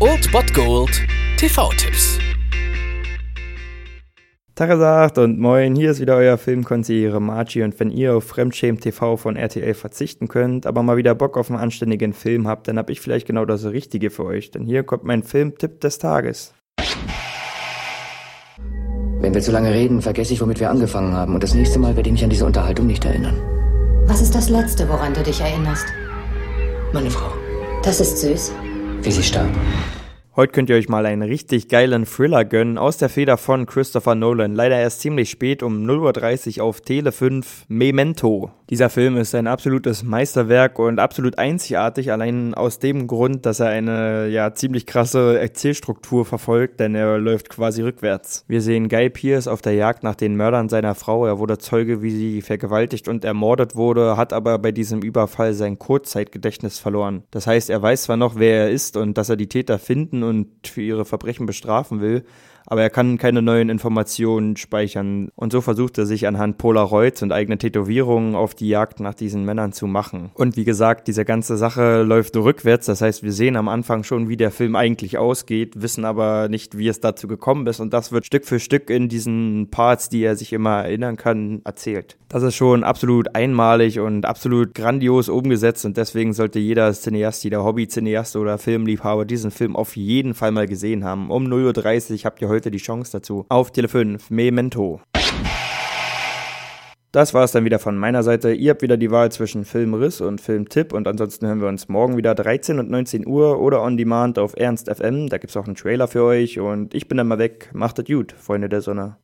Old Bot Gold TV-Tipps. Tagesagt und moin, hier ist wieder euer Filmkonsigliere Margie und wenn ihr auf Fremdschämen TV von RTL verzichten könnt, aber mal wieder Bock auf einen anständigen Film habt, dann hab ich vielleicht genau das Richtige für euch, denn hier kommt mein Filmtipp des Tages. Wenn wir zu lange reden, vergesse ich, womit wir angefangen haben und das nächste Mal werde ich mich an diese Unterhaltung nicht erinnern. Was ist das Letzte, woran du dich erinnerst? Meine Frau, Das ist süß. wie sie starb. Heute könnt ihr euch mal einen richtig geilen Thriller gönnen aus der Feder von Christopher Nolan. Leider erst ziemlich spät um 0.30 Uhr auf Tele 5 Memento. Dieser Film ist ein absolutes Meisterwerk und absolut einzigartig, allein aus dem Grund, dass er eine ja ziemlich krasse Erzählstruktur verfolgt, denn er läuft quasi rückwärts. Wir sehen Guy Pierce auf der Jagd nach den Mördern seiner Frau. Er wurde Zeuge, wie sie vergewaltigt und ermordet wurde, hat aber bei diesem Überfall sein Kurzzeitgedächtnis verloren. Das heißt, er weiß zwar noch, wer er ist und dass er die Täter finden und für ihre Verbrechen bestrafen will, aber er kann keine neuen Informationen speichern. Und so versucht er sich anhand Polaroids und eigenen Tätowierungen auf die Jagd nach diesen Männern zu machen. Und wie gesagt, diese ganze Sache läuft rückwärts. Das heißt, wir sehen am Anfang schon, wie der Film eigentlich ausgeht, wissen aber nicht, wie es dazu gekommen ist. Und das wird Stück für Stück in diesen Parts, die er sich immer erinnern kann, erzählt. Das ist schon absolut einmalig und absolut grandios umgesetzt und deswegen sollte jeder Cineast, jeder Hobby-Cineast oder Filmliebhaber diesen Film auf jeden Fall mal gesehen haben. Um 0.30 Uhr habt ihr heute die Chance dazu. Auf Tele 5, Memento. Das war es dann wieder von meiner Seite. Ihr habt wieder die Wahl zwischen Filmriss und Filmtipp und ansonsten hören wir uns morgen wieder 13 und 19 Uhr oder on demand auf Ernst FM. Da gibt's auch einen Trailer für euch und ich bin dann mal weg. Macht es gut, Freunde der Sonne.